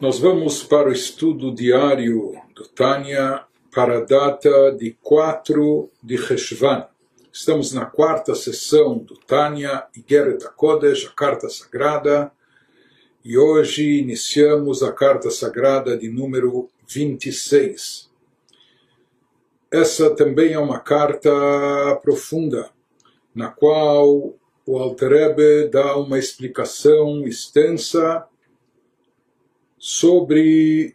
Nós vamos para o estudo diário do Tânia para a data de 4 de Reshvan. Estamos na quarta sessão do Tânia, Igeret HaKodesh, a Carta Sagrada, e hoje iniciamos a Carta Sagrada de número 26. Essa também é uma carta profunda, na qual o Alter Rebbe dá uma explicação extensa sobre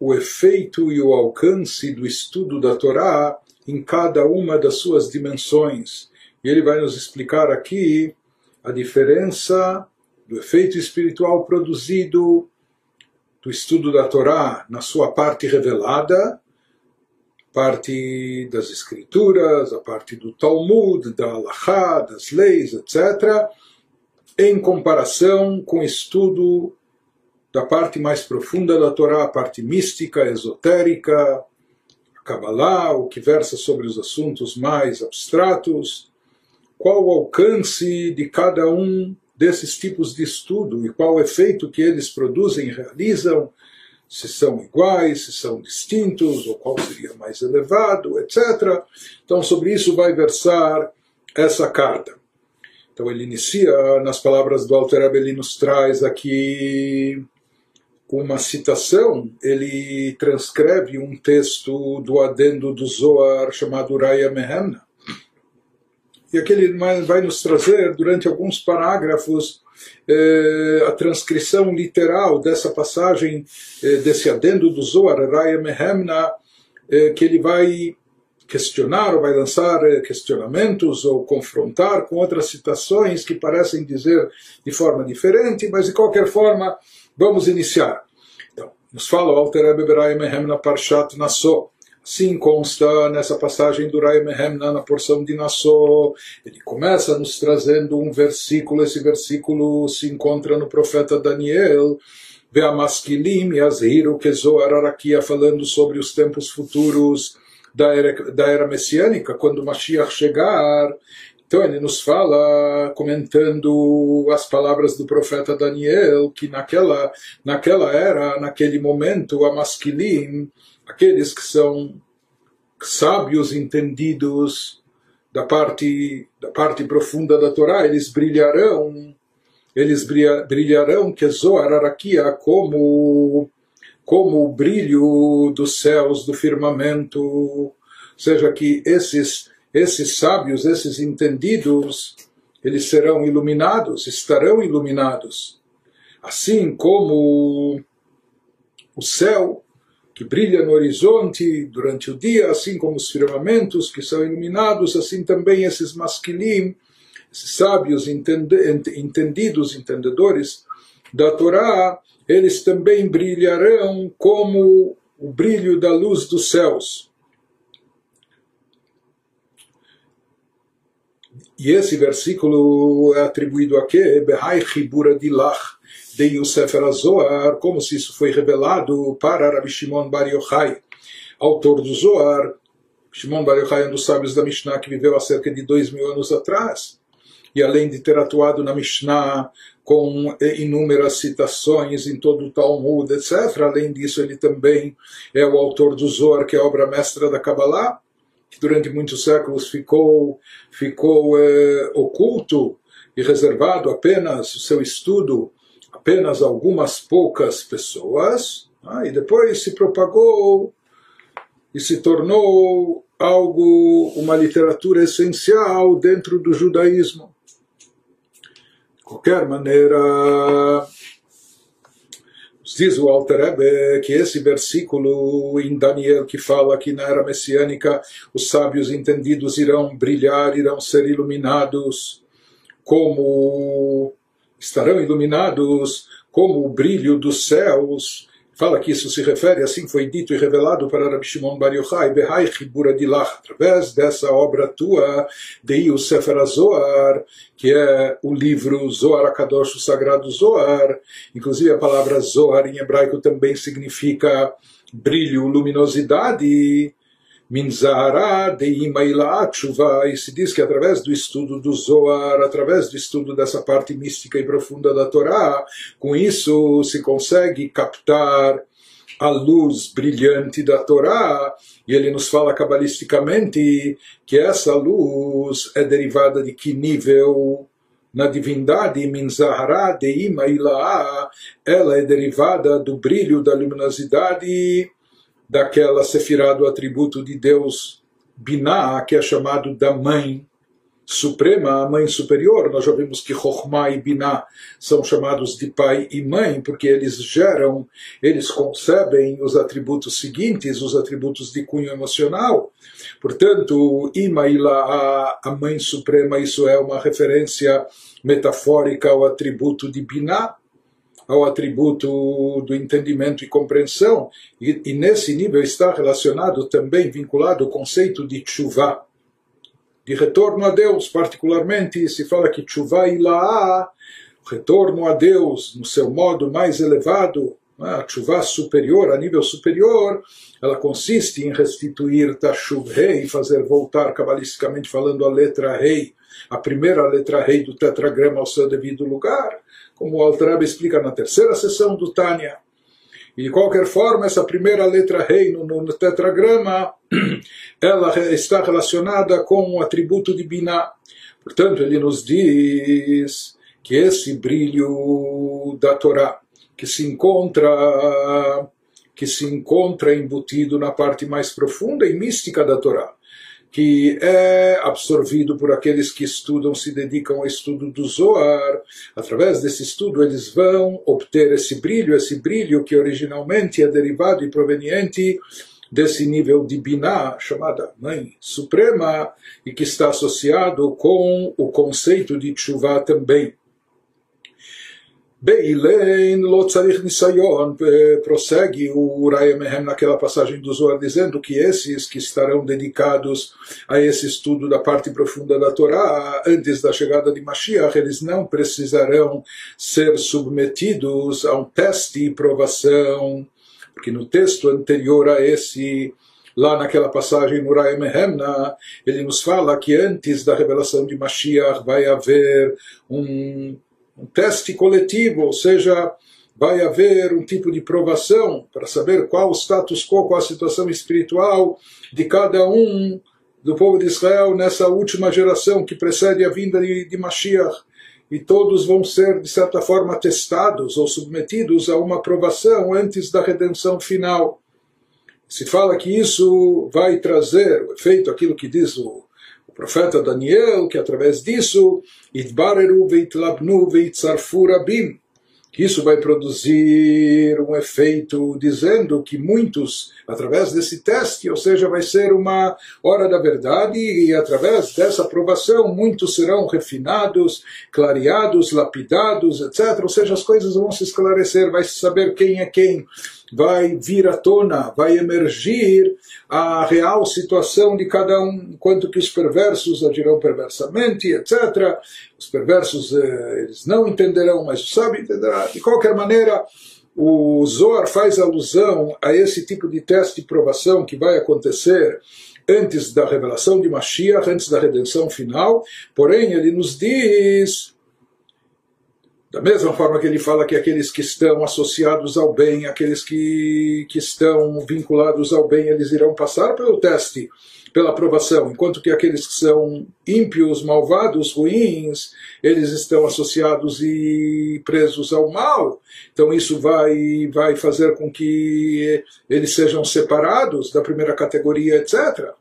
o efeito e o alcance do estudo da Torá em cada uma das suas dimensões. E ele vai nos explicar aqui a diferença do efeito espiritual produzido do estudo da Torá na sua parte revelada, parte das escrituras, a parte do Talmud, da Halachá, das leis, etc., em comparação com o estudo da parte mais profunda da Torá, a parte mística, esotérica, a Kabbalah, o que versa sobre os assuntos mais abstratos, qual o alcance de cada um desses tipos de estudo e qual o efeito que eles produzem e realizam, se são iguais, se são distintos, ou qual seria mais elevado, etc. Então, sobre isso vai versar essa carta. Então, ele inicia nas palavras do Alter nos traz aqui uma citação, ele transcreve um texto do adendo do Zohar chamado Raya Mehemna. E aqui ele vai nos trazer, durante alguns parágrafos, eh, a transcrição literal dessa passagem, eh, desse adendo do Zohar, Raya Mehemna, eh, que ele vai questionar ou vai lançar questionamentos ou confrontar com outras citações que parecem dizer de forma diferente, mas de qualquer forma Vamos iniciar. Então, nos fala o Alter Rebbe Berai Mehem na Parshat Nassau. Assim consta nessa passagem do Rai Mehem na porção de Nassau. Ele começa nos trazendo um versículo. Esse versículo se encontra no profeta Daniel. Ve'amaskilim yazhiru kezoar arakia falando sobre os tempos futuros da era, da era messiânica, quando Mashiach chegar. Então ele nos fala, comentando as palavras do profeta Daniel, que naquela, naquela era, naquele momento, a masculim, aqueles que são sábios entendidos da parte, da parte profunda da Torá, eles brilharão, eles brilharão que Zohar Arakia como, como o brilho dos céus, do firmamento, ou seja, que esses esses sábios, esses entendidos, eles serão iluminados, estarão iluminados. Assim como o céu que brilha no horizonte durante o dia, assim como os firmamentos que são iluminados, assim também esses masquilim, esses sábios entendidos, entendedores da Torá, eles também brilharão como o brilho da luz dos céus. E esse versículo é atribuído a quê? Behai Chibura Dilach de Yosef Zohar, como se isso foi revelado para Rabbi Shimon Bar Yochai, autor do Zohar. Shimon Bar Yochai é um dos sábios da Mishnah que viveu há cerca de dois mil anos atrás. E além de ter atuado na Mishnah com inúmeras citações em todo o Talmud, etc., além disso ele também é o autor do Zohar, que é a obra mestra da Kabbalah que durante muitos séculos ficou, ficou é, oculto e reservado apenas o seu estudo apenas algumas poucas pessoas, ah, e depois se propagou e se tornou algo, uma literatura essencial dentro do judaísmo. De qualquer maneira, Diz o Alter que esse versículo em Daniel que fala que na era messiânica os sábios entendidos irão brilhar, irão ser iluminados, como estarão iluminados como o brilho dos céus, Fala que isso se refere, assim foi dito e revelado para Rabbi Shimon Bar Yochai, Behai Chibura Dilach, através dessa obra tua, de o Sefer Zohar, que é o livro Zohar Akadosh, o Sagrado Zohar. Inclusive a palavra Zohar em hebraico também significa brilho, luminosidade. Minzahara de Tshuva, e se diz que através do estudo do Zohar, através do estudo dessa parte mística e profunda da Torá, com isso se consegue captar a luz brilhante da Torá, e ele nos fala cabalisticamente que essa luz é derivada de que nível? Na divindade Minzahara de Ilaá, ela é derivada do brilho da luminosidade daquela sefirá do atributo de Deus Binah, que é chamado da mãe suprema, a mãe superior. Nós já vimos que Chokhmah e Binah são chamados de pai e mãe, porque eles geram, eles concebem os atributos seguintes, os atributos de cunho emocional. Portanto, Ima Ila, a mãe suprema, isso é uma referência metafórica ao atributo de Binah, ao atributo do entendimento e compreensão, e, e nesse nível está relacionado também, vinculado o conceito de Tshuva, de retorno a Deus, particularmente se fala que Tshuva Ila'a, retorno a Deus no seu modo mais elevado, né, a Tshuva superior, a nível superior, ela consiste em restituir Tashuv Rei, fazer voltar, cabalisticamente falando, a letra Rei, a primeira letra Rei do tetragrama ao seu devido lugar, como o Altarab explica na terceira sessão do Tânia. E de qualquer forma, essa primeira letra rei no, no, tetragrama, ela está relacionada com o atributo de Binah. Portanto, ele nos diz que esse brilho da Torá, que se encontra que se encontra embutido na parte mais profunda e mística da Torá, que é absorvido por aqueles que estudam, se dedicam ao estudo do Zohar. Através desse estudo, eles vão obter esse brilho, esse brilho que originalmente é derivado e proveniente desse nível de Binah, chamada Mãe Suprema, e que está associado com o conceito de Tshuva também. Beilein lo tzarich nisayon, prossegue o Uraya Mehem naquela passagem do Zohar, dizendo que esses que estarão dedicados a esse estudo da parte profunda da Torá, antes da chegada de Mashiach, eles não precisarão ser submetidos a um teste e provação, porque no texto anterior a esse, lá naquela passagem no Mehemna, ele nos fala que antes da revelação de Mashiach vai haver um um teste coletivo, ou seja, vai haver um tipo de provação para saber qual o status quo, qual a situação espiritual de cada um do povo de Israel nessa última geração que precede a vinda de, de Mashiach. E todos vão ser, de certa forma, testados ou submetidos a uma provação antes da redenção final. Se fala que isso vai trazer o efeito, aquilo que diz o profeta Daniel, que através disso, Idbareru veitlabnu veitzarfu rabim, isso vai produzir um efeito dizendo que muitos, através desse teste, ou seja, vai ser uma hora da verdade e através dessa aprovação muitos serão refinados, clareados, lapidados, etc. Ou seja, as coisas vão se esclarecer, vai se saber quem é quem, vai vir à tona, vai emergir a real situação de cada um, enquanto que os perversos agirão perversamente, etc. Os perversos eh, eles não entenderão, mas sábio entenderá. De qualquer maneira, o Zohar faz alusão a esse tipo de teste de provação que vai acontecer antes da revelação de Mashiach, antes da redenção final, porém ele nos diz da mesma forma que ele fala que aqueles que estão associados ao bem, aqueles que, que estão vinculados ao bem, eles irão passar pelo teste, pela aprovação, enquanto que aqueles que são ímpios, malvados, ruins, eles estão associados e presos ao mal. Então isso vai, vai fazer com que eles sejam separados da primeira categoria, etc.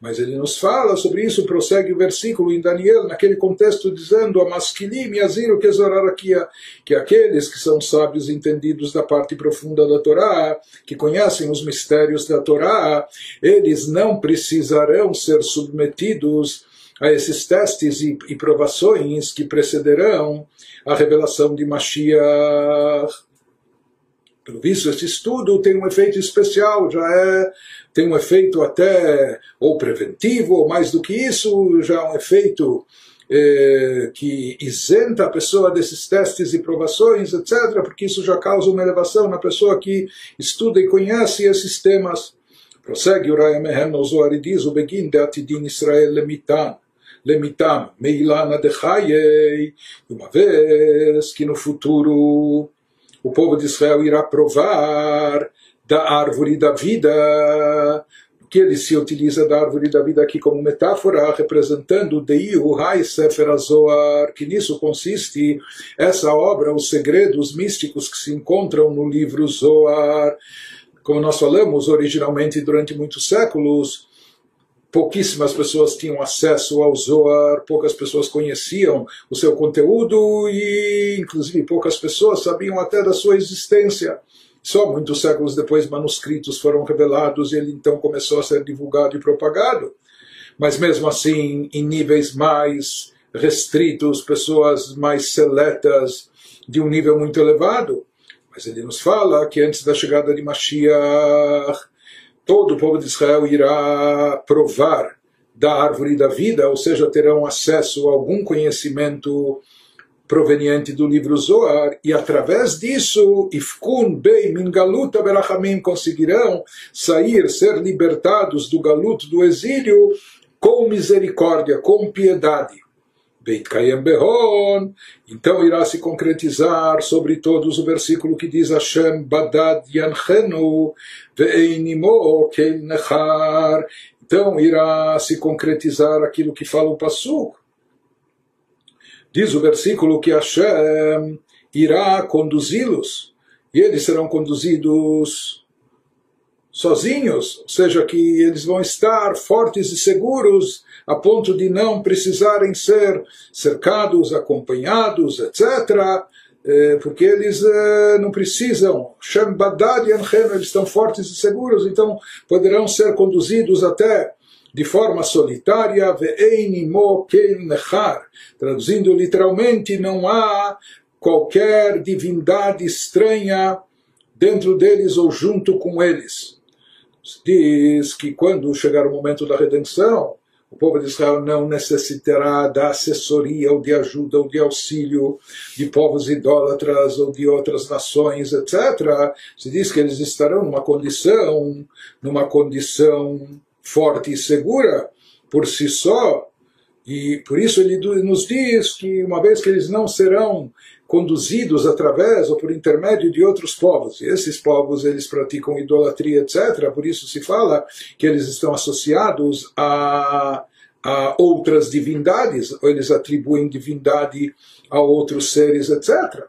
Mas ele nos fala sobre isso, prossegue o versículo em Daniel, naquele contexto, dizendo: Amasquilim yaziru kezorarakia, que aqueles que são sábios entendidos da parte profunda da Torá, que conhecem os mistérios da Torá, eles não precisarão ser submetidos a esses testes e, e provações que precederão a revelação de Mashiach. Pelo visto, esse estudo tem um efeito especial, já é tem um efeito até ou preventivo, ou mais do que isso, já é um efeito eh, que isenta a pessoa desses testes e provações, etc., porque isso já causa uma elevação na pessoa que estuda e conhece esses temas. Prossegue o Raya Mehem no e diz, o Begin de Atidin Israel lemitan, lemitam, meilana de Chayei, uma vez que no futuro o povo de Israel irá provar da árvore da vida, que ele se utiliza da árvore da vida aqui como metáfora, representando Deiu Hai Sefer Zohar, que nisso consiste essa obra, os segredos místicos que se encontram no livro Zohar. Como nós falamos originalmente durante muitos séculos, pouquíssimas pessoas tinham acesso ao Zohar, poucas pessoas conheciam o seu conteúdo e, inclusive, poucas pessoas sabiam até da sua existência. Só muitos séculos depois, manuscritos foram revelados e ele então começou a ser divulgado e propagado. Mas mesmo assim, em níveis mais restritos, pessoas mais seletas, de um nível muito elevado. Mas ele nos fala que antes da chegada de Mashiach, todo o povo de Israel irá provar da árvore da vida, ou seja, terão acesso a algum conhecimento proveniente do livro Zohar, e através disso, Ifkun Bey Min Galuta Berachamim conseguirão sair, ser libertados do galuto, do exílio, com misericórdia, com piedade. Beit Behon, então irá se concretizar sobre todos o versículo que diz Hashem Badad Yanchenu Ve'einimo Keil Nechar. Então irá se concretizar aquilo que fala o Passuk. Diz o versículo que Hashem irá conduzi-los e eles serão conduzidos sozinhos, ou seja, que eles vão estar fortes e seguros a ponto de não precisarem ser cercados, acompanhados, etc., eh, porque eles eh, não precisam, eles estão fortes e seguros, então poderão ser conduzidos até de forma solitária, traduzindo literalmente, não há qualquer divindade estranha dentro deles ou junto com eles. Diz que quando chegar o momento da redenção, o povo de Israel não necessitará da assessoria ou de ajuda ou de auxílio de povos idólatras ou de outras nações, etc. Se diz que eles estarão numa condição, numa condição forte e segura por si só, e por isso ele nos diz que uma vez que eles não serão conduzidos através ou por intermédio de outros povos, e esses povos eles praticam idolatria, etc., por isso se fala que eles estão associados a, a outras divindades, ou eles atribuem divindade a outros seres, etc.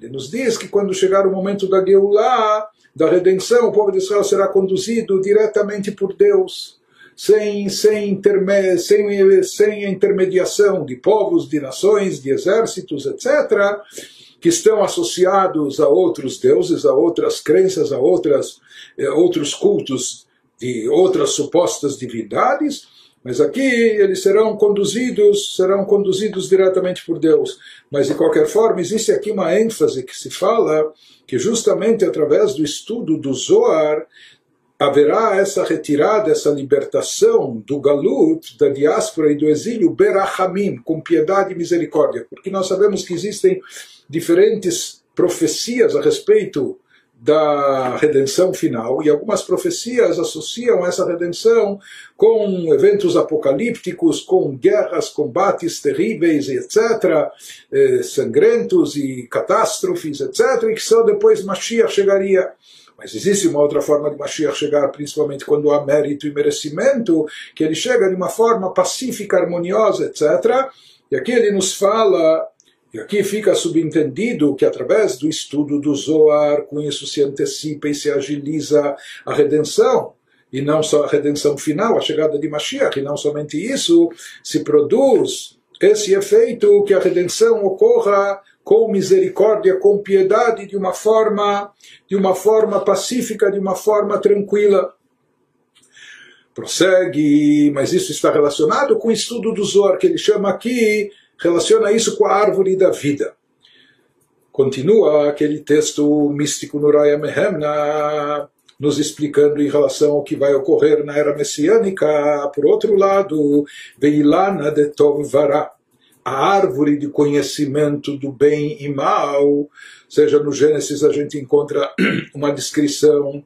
Ele nos diz que quando chegar o momento da Geulah, da redenção, o povo de Israel será conduzido diretamente por Deus sem, sem, interme, sem, sem a intermediação de povos, de nações, de exércitos, etc., que estão associados a outros deuses, a outras crenças, a outras, a outros cultos de outras supostas divindades, mas aqui eles serão conduzidos, serão conduzidos diretamente por Deus. Mas de qualquer forma, existe aqui uma ênfase que se fala que justamente através do estudo do Zoar haverá essa retirada, essa libertação do galut, da diáspora e do exílio, berachamim, com piedade e misericórdia. Porque nós sabemos que existem diferentes profecias a respeito da redenção final e algumas profecias associam essa redenção com eventos apocalípticos, com guerras, combates terríveis, etc., eh, sangrentos e catástrofes, etc., e que só depois Mashiach chegaria. Mas existe uma outra forma de Mashiach chegar, principalmente quando há mérito e merecimento, que ele chega de uma forma pacífica, harmoniosa, etc. E aqui ele nos fala, e aqui fica subentendido que através do estudo do Zoar, com isso se antecipa e se agiliza a redenção e não só a redenção final, a chegada de Mashiach, e não somente isso, se produz esse efeito que a redenção ocorra com misericórdia, com piedade, de uma forma, de uma forma pacífica, de uma forma tranquila. Prossegue, mas isso está relacionado com o estudo do Zohar, que ele chama aqui, relaciona isso com a árvore da vida. Continua aquele texto místico no Raya Mehemna, nos explicando em relação ao que vai ocorrer na era messiânica. Por outro lado, Veilana de Tov Vará a árvore de conhecimento do bem e mal. Ou seja, no Gênesis a gente encontra uma descrição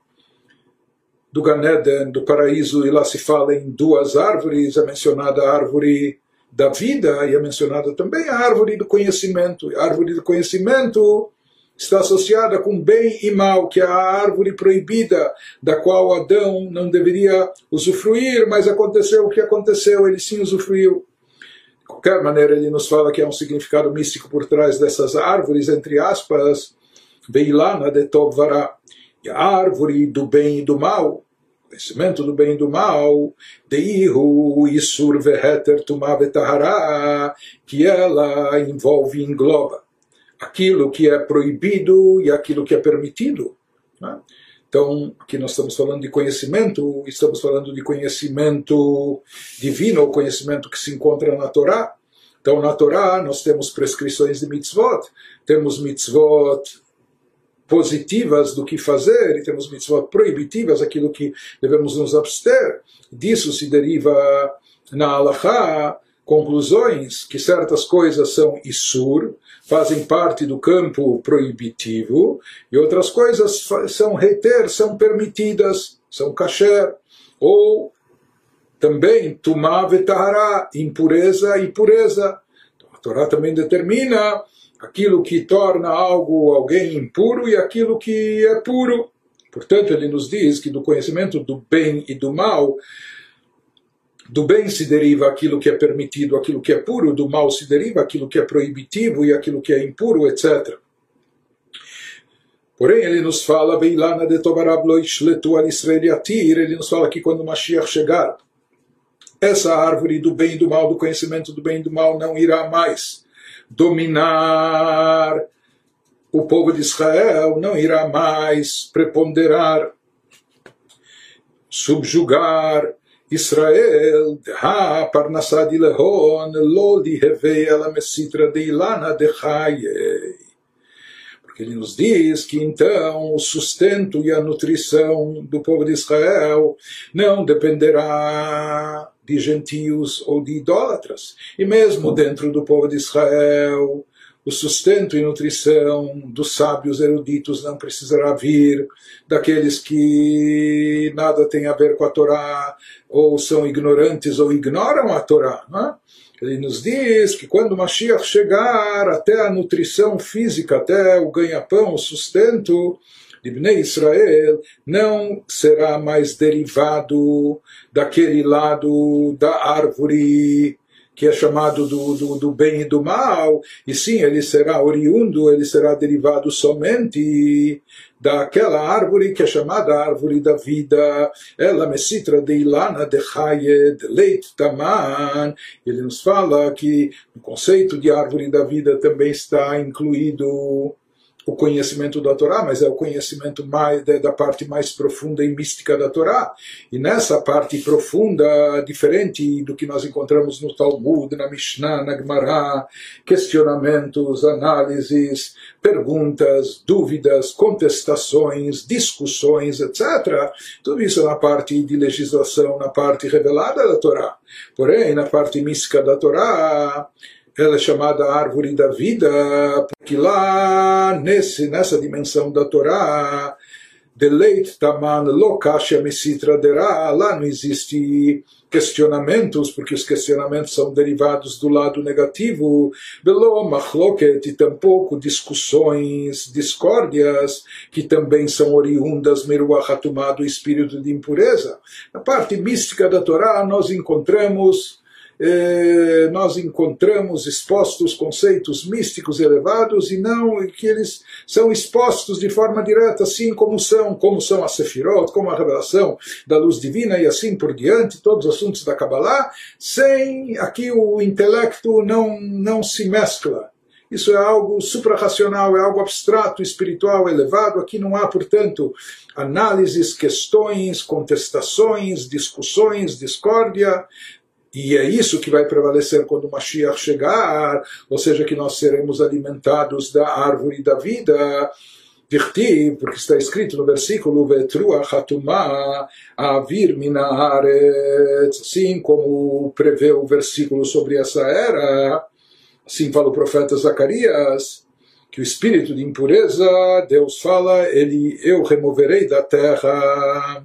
do Ganeden, do paraíso, e lá se fala em duas árvores, é mencionada a árvore da vida e é mencionada também a árvore do conhecimento. A árvore do conhecimento está associada com bem e mal, que é a árvore proibida, da qual Adão não deveria usufruir, mas aconteceu o que aconteceu, ele sim usufruiu. De qualquer maneira, ele nos fala que há um significado místico por trás dessas árvores, entre aspas, Veilana de Tovara, e a árvore do bem e do mal, conhecimento do bem e do mal, Deihu Isur Veheter Tumah Vetahara, que ela envolve e engloba aquilo que é proibido e aquilo que é permitido. Né? Então, aqui nós estamos falando de conhecimento, estamos falando de conhecimento divino, ou conhecimento que se encontra na Torá. Então, na Torá, nós temos prescrições de mitzvot, temos mitzvot positivas do que fazer e temos mitzvot proibitivas, aquilo que devemos nos abster. Disso se deriva na Halachá conclusões que certas coisas são isur, fazem parte do campo proibitivo, e outras coisas são reter, são permitidas, são kasher, ou também tumá vetahara, impureza e pureza. Então, a Torá também determina aquilo que torna algo alguém impuro e aquilo que é puro. Portanto, ele nos diz que do conhecimento do bem e do mal, do bem se deriva aquilo que é permitido, aquilo que é puro, do mal se deriva aquilo que é proibitivo e aquilo que é impuro, etc. Porém, ele nos fala, de ele nos fala que quando Mashiach chegar, essa árvore do bem e do mal, do conhecimento do bem e do mal, não irá mais dominar o povo de Israel, não irá mais preponderar, subjugar De lehon, lo di ela mesitra de ilana de Porque ele nos diz que então o sustento e a nutrição do povo de Israel não dependerá de gentios ou de idólatras. E mesmo dentro do povo de Israel, o sustento e nutrição dos sábios eruditos não precisará vir daqueles que nada tem a ver com a Torá, ou são ignorantes ou ignoram a Torá. Né? Ele nos diz que quando Mashiach chegar até a nutrição física, até o ganha-pão, o sustento, de Bnei Israel não será mais derivado daquele lado da árvore que é chamado do, do, do, bem e do mal, e sim, ele será oriundo, ele será derivado somente daquela árvore que é chamada árvore da vida, ela mesitra de ilana de chayed leit taman. Ele nos fala que no conceito de árvore da vida também está incluído o conhecimento da Torá, mas é o conhecimento mais da parte mais profunda e mística da Torá. E nessa parte profunda, diferente do que nós encontramos no Talmud, na Mishnah, na Gemara, questionamentos, análises, perguntas, dúvidas, contestações, discussões, etc. Tudo isso na parte de legislação, na parte revelada da Torá. Porém, na parte mística da Torá, ela é chamada árvore da vida, porque lá nesse, nessa dimensão da Torá, deleit taman lokasha mesitra derá, lá não existe questionamentos, porque os questionamentos são derivados do lado negativo, belo machloket, e tampouco discussões, discórdias, que também são oriundas meruach do espírito de impureza. Na parte mística da Torá nós encontramos eh, nós encontramos expostos conceitos místicos elevados e não que eles são expostos de forma direta, assim como são, como são a Sefirot, como a revelação da luz divina e assim por diante, todos os assuntos da Kabbalah, sem aqui o intelecto não, não se mescla. Isso é algo suprarracional, é algo abstrato, espiritual, elevado. Aqui não há, portanto, análises, questões, contestações, discussões, discórdia. E é isso que vai prevalecer quando o Mashiach chegar, ou seja, que nós seremos alimentados da árvore da vida. Dirtiv, porque está escrito no versículo Vetrua Hatumá Avir Minaharetz, assim como prevê o versículo sobre essa era, assim fala o profeta Zacarias, que o espírito de impureza, Deus fala, ele eu removerei da terra.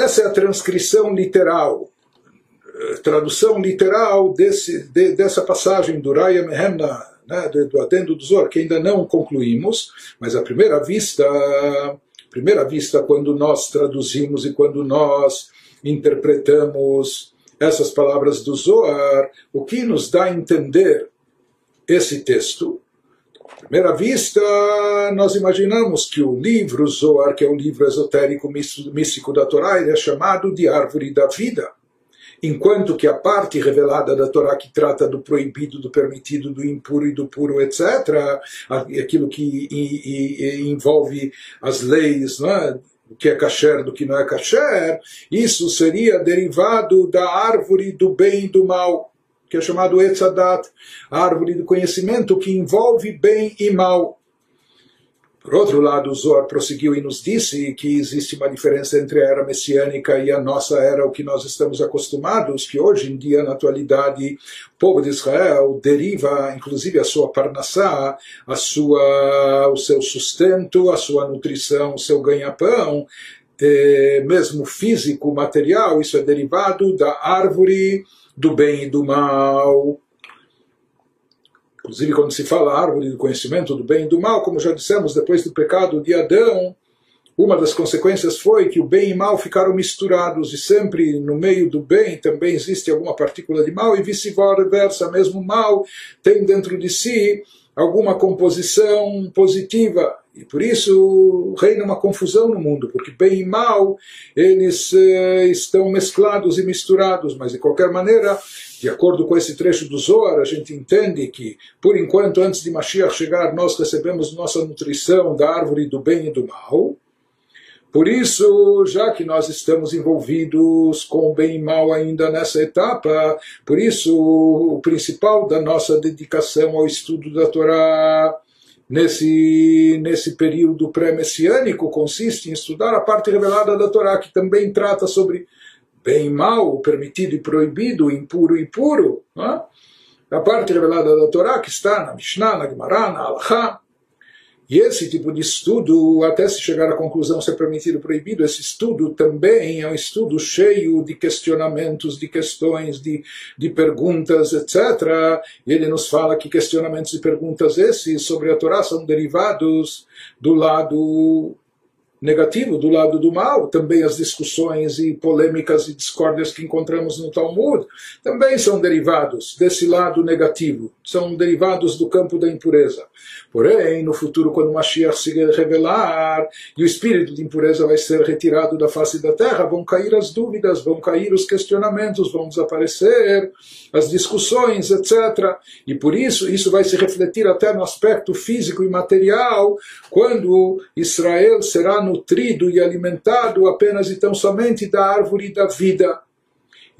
Essa é a transcrição literal, tradução literal desse, de, dessa passagem do Raya Mehemna, né, do adendo do Zor, que ainda não concluímos, mas à primeira vista, primeira vista quando nós traduzimos e quando nós interpretamos essas palavras do Zohar, o que nos dá a entender esse texto? Primeira vista, nós imaginamos que o livro Zohar, que é o livro esotérico místico da Torá, ele é chamado de árvore da vida enquanto que a parte revelada da Torá que trata do proibido, do permitido, do impuro e do puro, etc., aquilo que envolve as leis, é? que é kasher do que não é kasher, isso seria derivado da árvore do bem e do mal, que é chamado Etzadat, a árvore do conhecimento que envolve bem e mal. Por outro lado, Zohar prosseguiu e nos disse que existe uma diferença entre a era messiânica e a nossa era, o que nós estamos acostumados, que hoje em dia, na atualidade, o povo de Israel deriva, inclusive, a sua parnassá, a sua, o seu sustento, a sua nutrição, o seu ganha-pão, eh, mesmo físico, material, isso é derivado da árvore do bem e do mal. Inclusive, quando se fala árvore do conhecimento do bem e do mal, como já dissemos, depois do pecado de Adão, uma das consequências foi que o bem e mal ficaram misturados e sempre no meio do bem também existe alguma partícula de mal e vice-versa, mesmo mal tem dentro de si alguma composição positiva e por isso reina uma confusão no mundo, porque bem e mal eles eh, estão mesclados e misturados, mas de qualquer maneira de acordo com esse trecho do Zohar, a gente entende que, por enquanto, antes de Mashiach chegar, nós recebemos nossa nutrição da árvore do bem e do mal. Por isso, já que nós estamos envolvidos com bem e mal ainda nessa etapa, por isso o principal da nossa dedicação ao estudo da Torá nesse, nesse período pré-messiânico consiste em estudar a parte revelada da Torá, que também trata sobre bem e mal, o permitido e proibido, impuro e puro, é? a parte revelada da Torá que está na Mishnah, na Gemara, na Halachá. E esse tipo de estudo, até se chegar à conclusão ser permitido ou proibido, esse estudo também é um estudo cheio de questionamentos, de questões, de, de perguntas, etc. E ele nos fala que questionamentos e perguntas esses sobre a Torá são derivados do lado negativo, do lado do mal, também as discussões e polêmicas e discórdias que encontramos no Talmud, também são derivados desse lado negativo, são derivados do campo da impureza. Porém, no futuro, quando Mashiach se revelar e o espírito de impureza vai ser retirado da face da terra, vão cair as dúvidas, vão cair os questionamentos, vão desaparecer as discussões, etc. E por isso, isso vai se refletir até no aspecto físico e material, quando Israel será nutrido e alimentado apenas e tão somente da árvore da vida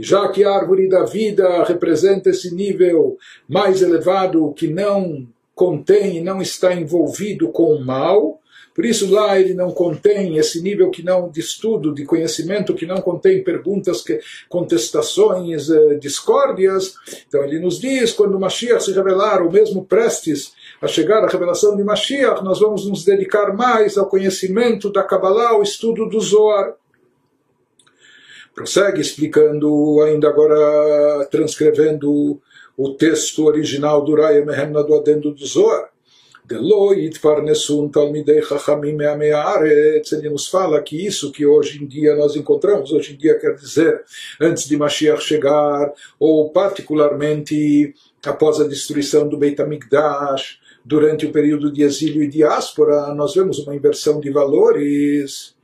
já que a árvore da vida representa esse nível mais elevado que não contém e não está envolvido com o mal, por isso lá ele não contém esse nível que não de estudo, de conhecimento, que não contém perguntas, contestações, eh, discórdias. Então ele nos diz, quando Mashiach se revelar, ou mesmo prestes a chegar à revelação de Mashiach, nós vamos nos dedicar mais ao conhecimento da Kabbalah, ao estudo do Zohar. Prossegue explicando, ainda agora transcrevendo o texto original do Raya Mehemna do Adendo do Zohar. Ele nos fala que isso que hoje em dia nós encontramos, hoje em dia quer dizer antes de Mashiach chegar, ou particularmente após a destruição do Beit HaMikdash, durante o período de exílio e diáspora, nós vemos uma inversão de valores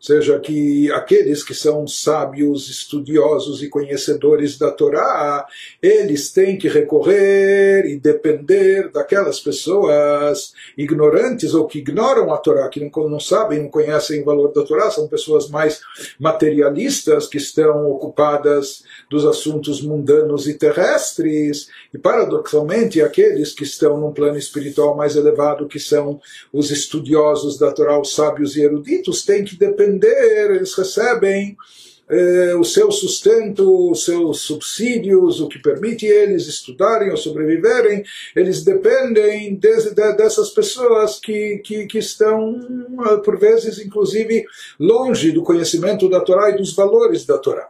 seja que aqueles que são sábios, estudiosos e conhecedores da Torá, eles têm que recorrer e depender daquelas pessoas ignorantes ou que ignoram a Torá, que não, não sabem, não conhecem o valor da Torá, são pessoas mais materialistas que estão ocupadas dos assuntos mundanos e terrestres, e paradoxalmente aqueles que estão num plano espiritual mais elevado, que são os estudiosos da Torá, os sábios e eruditos, têm que depender, eles recebem eh, o seu sustento, os seus subsídios, o que permite eles estudarem ou sobreviverem, eles dependem de, de, dessas pessoas que, que, que estão, por vezes, inclusive, longe do conhecimento da Torá e dos valores da Torá.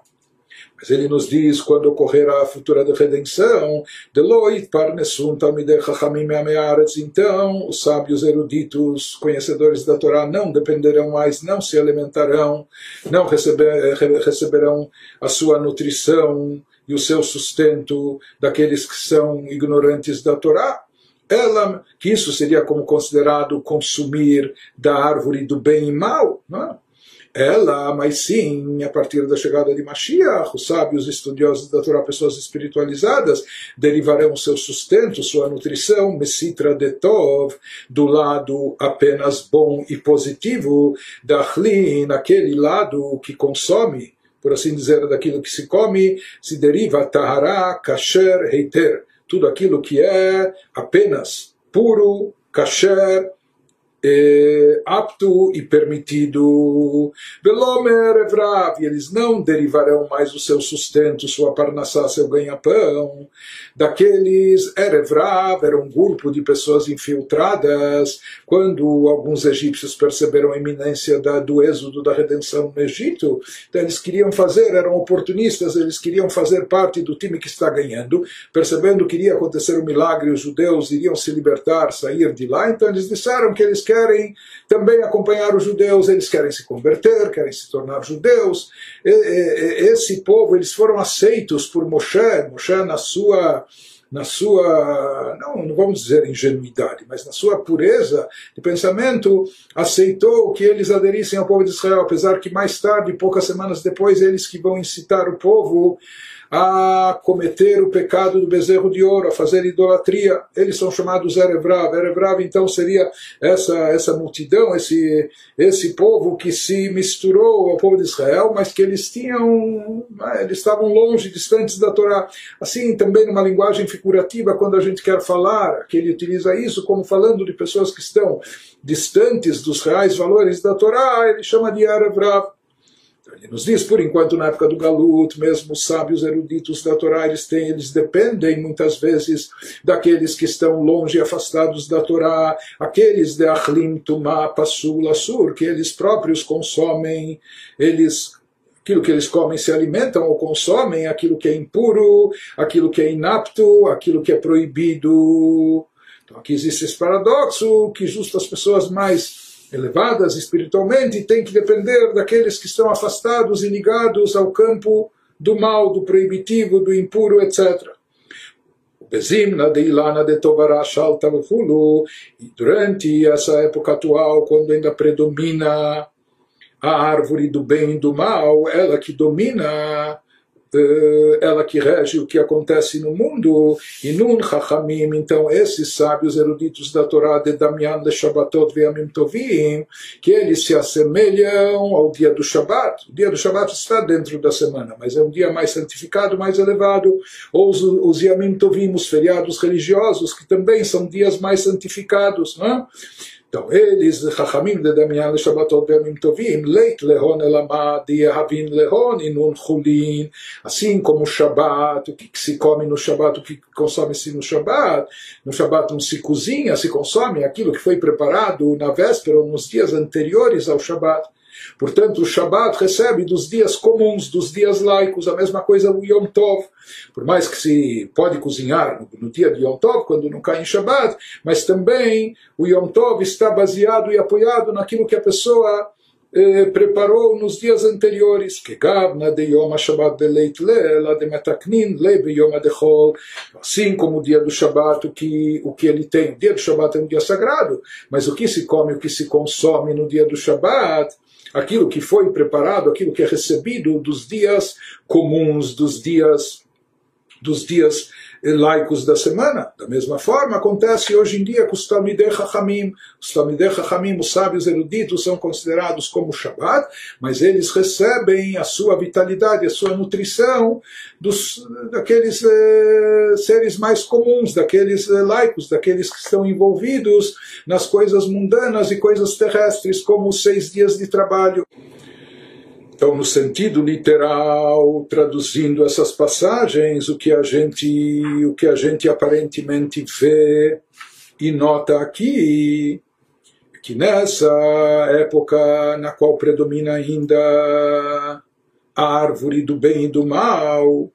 Mas ele nos diz quando ocorrerá a futura redenção, Deloit parnesun talmidei chachamim então os sábios eruditos, conhecedores da Torá, não dependerão mais, não se alimentarão, não receber, receberão a sua nutrição e o seu sustento daqueles que são ignorantes da Torá. Ela, que isso seria como considerado consumir da árvore do bem e mal, não é? Ela, mas sim, a partir da chegada de Mashiach, os sábios estudiosos da Torá, pessoas espiritualizadas, derivarão seu sustento, sua nutrição, Mesitra de Tov, do lado apenas bom e positivo, Dachli, naquele lado que consome, por assim dizer, daquilo que se come, se deriva Tahara, Kasher, Heiter, tudo aquilo que é apenas puro, kasher, é, apto e permitido. Velomer evrav, e eles não derivarão mais o seu sustento, sua parnassá, seu ganha-pão, daqueles erevrav, era um grupo de pessoas infiltradas, quando alguns egípcios perceberam a iminência da, do êxodo da redenção no Egito, então eles queriam fazer, eram oportunistas, eles queriam fazer parte do time que está ganhando, percebendo que iria acontecer um milagre, os judeus iriam se libertar, sair de lá, então eles disseram que eles querem também acompanhar os judeus, eles querem se converter, querem se tornar judeus. Esse povo, eles foram aceitos por Moshe, Moshe na sua na sua, não, não vamos dizer ingenuidade, mas na sua pureza de pensamento, aceitou que eles aderissem ao povo de Israel, apesar que mais tarde, poucas semanas depois, eles que vão incitar o povo a cometer o pecado do bezerro de ouro, a fazer idolatria. Eles são chamados Erevrav. Erevrav, então, seria essa, essa multidão, esse, esse povo que se misturou ao povo de Israel, mas que eles tinham, né, eles estavam longe, distantes da Torá. Assim, também numa linguagem figurativa, quando a gente quer falar, que ele utiliza isso como falando de pessoas que estão distantes dos reais valores da Torá, ele chama de Erevrav. Ele nos diz, por enquanto, na época do Galut, mesmo os sábios eruditos da Torá, eles, têm, eles dependem muitas vezes daqueles que estão longe, afastados da Torá, aqueles de Achlim, Tumá, Passul, Assur, que eles próprios consomem, eles aquilo que eles comem se alimentam ou consomem, aquilo que é impuro, aquilo que é inapto, aquilo que é proibido. Então aqui existe esse paradoxo que justo as pessoas mais elevadas espiritualmente têm que depender daqueles que estão afastados e ligados ao campo do mal, do proibitivo, do impuro, etc. Bezimna de Ilana de Tobará e durante essa época atual, quando ainda predomina a árvore do bem e do mal, ela que domina ela que rege o que acontece no mundo, e Nun Chachamim, então esses sábios eruditos da Torá de Damian de Shabbatot Ve'amim Tovim, que eles se assemelham ao dia do Shabbat. O dia do Shabbat está dentro da semana, mas é um dia mais santificado, mais elevado, ou os, os Yamim Tovim, os feriados religiosos, que também são dias mais santificados, não é? Então, eles, Chachamim de Damian le Shabbatot Beamim Tovim, Leit Lehon Elamadi, Havin Lehon Inun Chulin, assim como o Shabbat, o que, que, se come no Shabbat, o que consome-se no Shabbat, no Shabbat não se cozinha, se consome aquilo que foi preparado na véspera ou nos dias anteriores ao Shabbat. Portanto, o Shabat recebe dos dias comuns, dos dias laicos, a mesma coisa o Yom Tov. Por mais que se pode cozinhar no, dia de Yom Tov, quando não cai em Shabat, mas também o Yom Tov está baseado e apoiado naquilo que a pessoa eh, preparou nos dias anteriores, que gavna de Yom HaShabbat de Leit Lela de Metaknin Le Yom Adechol, assim como o dia do Shabbat, o que, o que ele tem. O dia do Shabbat é um dia sagrado, mas o que se come, o que se consome no dia do Shabbat, aquilo que foi preparado, aquilo que é recebido dos dias comuns, dos dias dos dias laicos da semana. Da mesma forma, acontece hoje em dia com os Talmidei Chachamim. Os Talmidei Chachamim, os sábios eruditos, são considerados como Shabbat, mas eles recebem a sua vitalidade, a sua nutrição dos, daqueles eh, seres mais comuns, daqueles eh, laicos, daqueles que estão envolvidos nas coisas mundanas e coisas terrestres, como os seis dias de trabalho. Então, no sentido literal, traduzindo essas passagens, o que a gente, o que a gente aparentemente vê e nota aqui é que nessa época na qual predomina ainda a árvore do bem e do mal,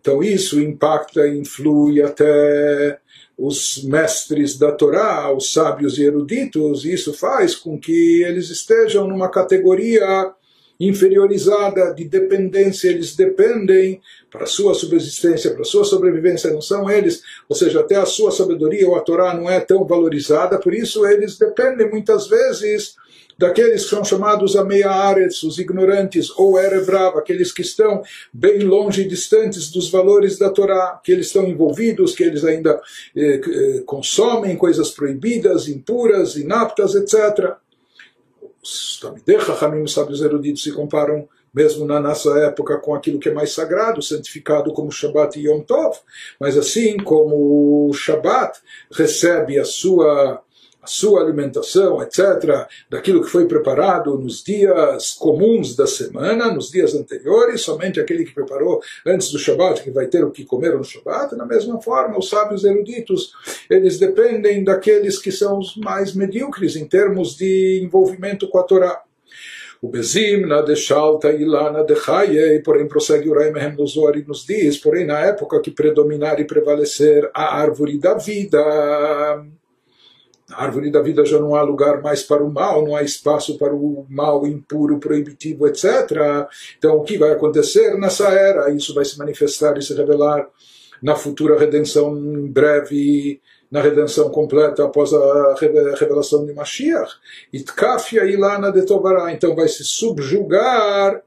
então isso impacta, influi até os mestres da Torá, os sábios e eruditos, e isso faz com que eles estejam numa categoria inferiorizada de dependência, eles dependem para sua subsistência, para sua sobrevivência, não são eles, ou seja, até a sua sabedoria ou a Torá não é tão valorizada, por isso eles dependem muitas vezes daqueles que são chamados a meia ares, os ignorantes, ou erebrav, aqueles que estão bem longe e distantes dos valores da Torá, que eles estão envolvidos, que eles ainda eh, eh, consomem coisas proibidas, impuras, inaptas, etc Chachamim, os sábios eruditos, se comparam mesmo na nossa época com aquilo que é mais sagrado, santificado como Shabbat e Yom Tov, mas assim como o Shabbat recebe a sua a sua alimentação, etc., daquilo que foi preparado nos dias comuns da semana, nos dias anteriores, somente aquele que preparou antes do Shabat, que vai ter o que comer no Shabat, da mesma forma, os sábios eruditos, eles dependem daqueles que são os mais medíocres em termos de envolvimento com a Torá. O Bezim na deixalta e lá na dechaye, porém prossegue o Raimehem e nos diz, porém na época que predominar e prevalecer a árvore da vida, na árvore da vida já não há lugar mais para o mal, não há espaço para o mal impuro, proibitivo, etc. Então, o que vai acontecer nessa era? Isso vai se manifestar e se revelar na futura redenção em breve, na redenção completa após a revelação de Mashiach. Então, vai se subjugar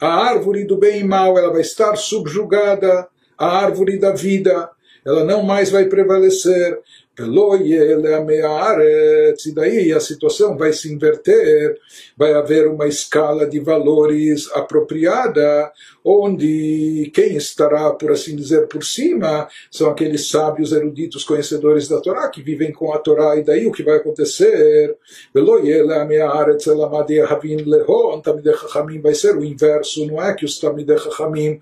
a árvore do bem e mal, ela vai estar subjugada à árvore da vida. Ela não mais vai prevalecer e daí a situação vai se inverter, vai haver uma escala de valores apropriada, onde quem estará, por assim dizer, por cima são aqueles sábios, eruditos, conhecedores da Torá, que vivem com a Torá, e daí o que vai acontecer? Vai ser o inverso, não é que os Tamidei Chachamim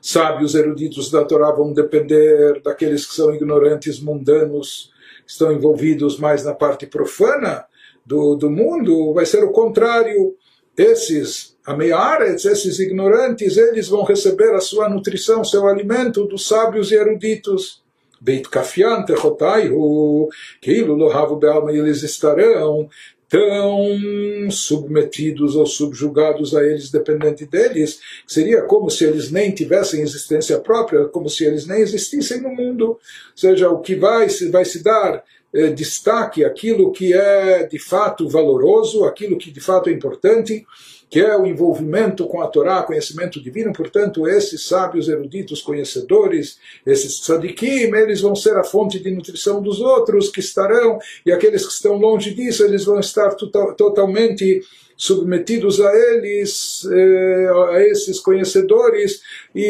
sábios eruditos da Torá vão depender daqueles que são ignorantes, mundanos, estão envolvidos mais na parte profana do, do mundo, vai ser o contrário. Esses ameiares, esses ignorantes, eles vão receber a sua nutrição, seu alimento dos sábios e eruditos. Beit Kafian Techotaihu, Keilu Lohavu Bealma, eles estarão tão submetidos ou subjugados a eles, dependente deles, seria como se eles nem tivessem existência própria, como se eles nem existissem no mundo. Ou seja, o que vai, vai se dar eh, destaque aquilo que é de fato valoroso, aquilo que de fato é importante, que é o envolvimento com a Torá, conhecimento divino. Portanto, esses sábios, eruditos, conhecedores, esses tzadikim, eles vão ser a fonte de nutrição dos outros que estarão, e aqueles que estão longe disso, eles vão estar total, totalmente submetidos a eles, eh, a esses conhecedores, e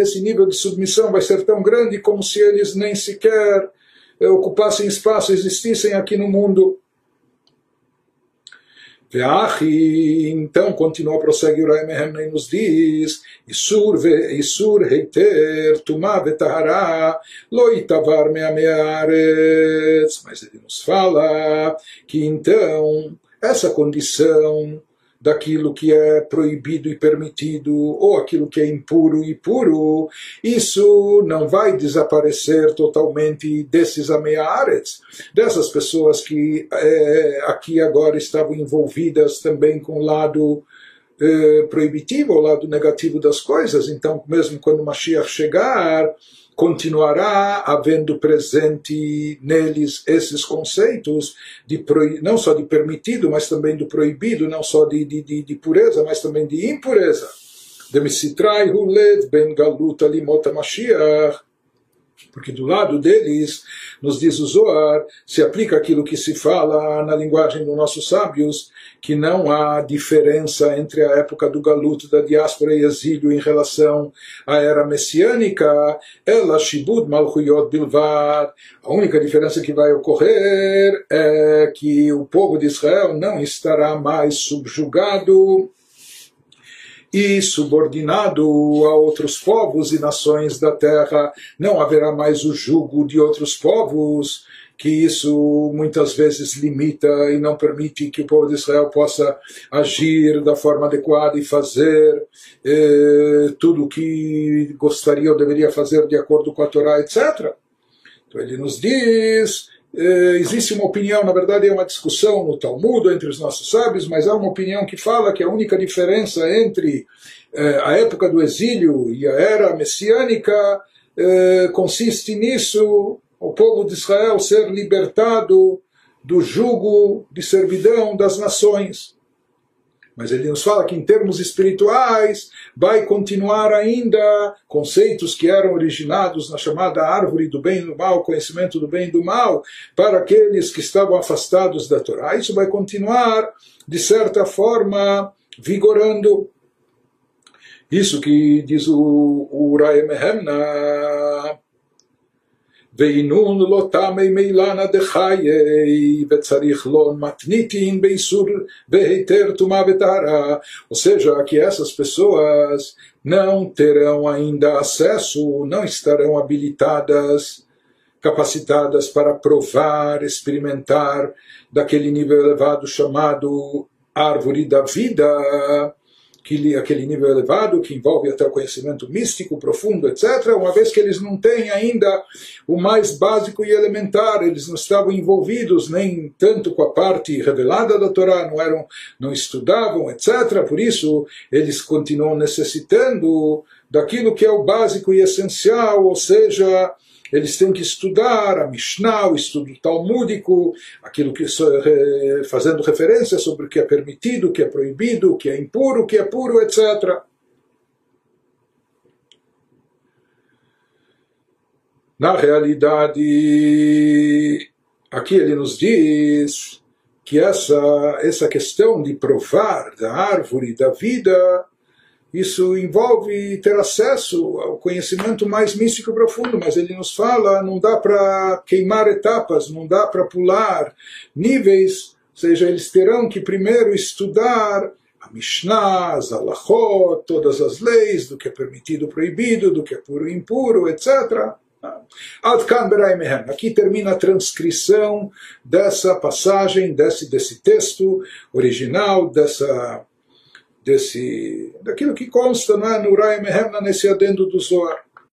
esse nível de submissão vai ser tão grande como se eles nem sequer ocupassem espaço, existissem aqui no mundo. Veachi, então, continua, prossegue o Raemehem e nos diz, Isur, ve, Isur heiter, Tumá vetahara, loitavar. Mas ele nos fala que então, essa condição daquilo que é proibido e permitido, ou aquilo que é impuro e puro, isso não vai desaparecer totalmente desses ameares, dessas pessoas que é, aqui agora estavam envolvidas também com o lado é, proibitivo, o lado negativo das coisas. Então, mesmo quando Mashiach chegar, continuará havendo presente neles esses conceitos de não só de permitido, mas também do proibido, não só de, de, de, de pureza, mas também de impureza. Huled ben galuta limota Mashiach porque do lado deles, nos diz o Zohar, se aplica aquilo que se fala na linguagem dos nossos sábios, que não há diferença entre a época do galuto, da diáspora e exílio em relação à era messiânica, ela shibud malchuyot bilvad. A única diferença que vai ocorrer é que o povo de Israel não estará mais subjugado e subordinado a outros povos e nações da terra. Não haverá mais o jugo de outros povos, que isso muitas vezes limita e não permite que o povo de Israel possa agir da forma adequada e fazer eh, tudo o que gostaria ou deveria fazer de acordo com a Torá, etc. Então ele nos diz existe uma opinião, na verdade é uma discussão no Talmud entre os nossos sábios, mas há uma opinião que fala que a única diferença entre eh, a época do exílio e a era messiânica eh, consiste nisso o povo de Israel ser libertado do jugo de servidão das nações. Mas ele nos fala que em termos espirituais vai continuar ainda conceitos que eram originados na chamada árvore do bem e do mal, conhecimento do bem e do mal, para aqueles que estavam afastados da Torá. Isso vai continuar, de certa forma, vigorando. Isso que diz o, o Rai Mehemna, ואינון לא תמי מילנה דחיי, וצריך לו מתניתין באיסור והיתר טומאה וטהרה. Ou seja, que essas pessoas não terão ainda acesso, não estarão habilitadas, capacitadas para provar, experimentar daquele nível elevado chamado árvore da vida, aquele, aquele nível elevado que envolve até o conhecimento místico profundo, etc., uma vez que eles não têm ainda o mais básico e elementar, eles não estavam envolvidos nem tanto com a parte revelada da Torá, não eram, não estudavam, etc. Por isso eles continuam necessitando daquilo que é o básico e essencial, ou seja, eles têm que estudar a Mishnah, o estudo talmúdico, aquilo que fazendo referência sobre o que é permitido, o que é proibido, o que é impuro, o que é puro, etc. Na realidade, aqui ele nos diz que essa, essa questão de provar da árvore da vida isso envolve ter acesso ao conhecimento mais místico e profundo, mas ele nos fala, não dá para queimar etapas, não dá para pular níveis, ou seja, eles terão que primeiro estudar a Mishnah, as Alachot, todas as leis do que é permitido proibido, do que é puro e impuro, etc. Aqui termina a transcrição dessa passagem, desse, desse texto original, dessa desse, daquilo que consta né, no Rai Mehemna, nesse adendo do Zohar.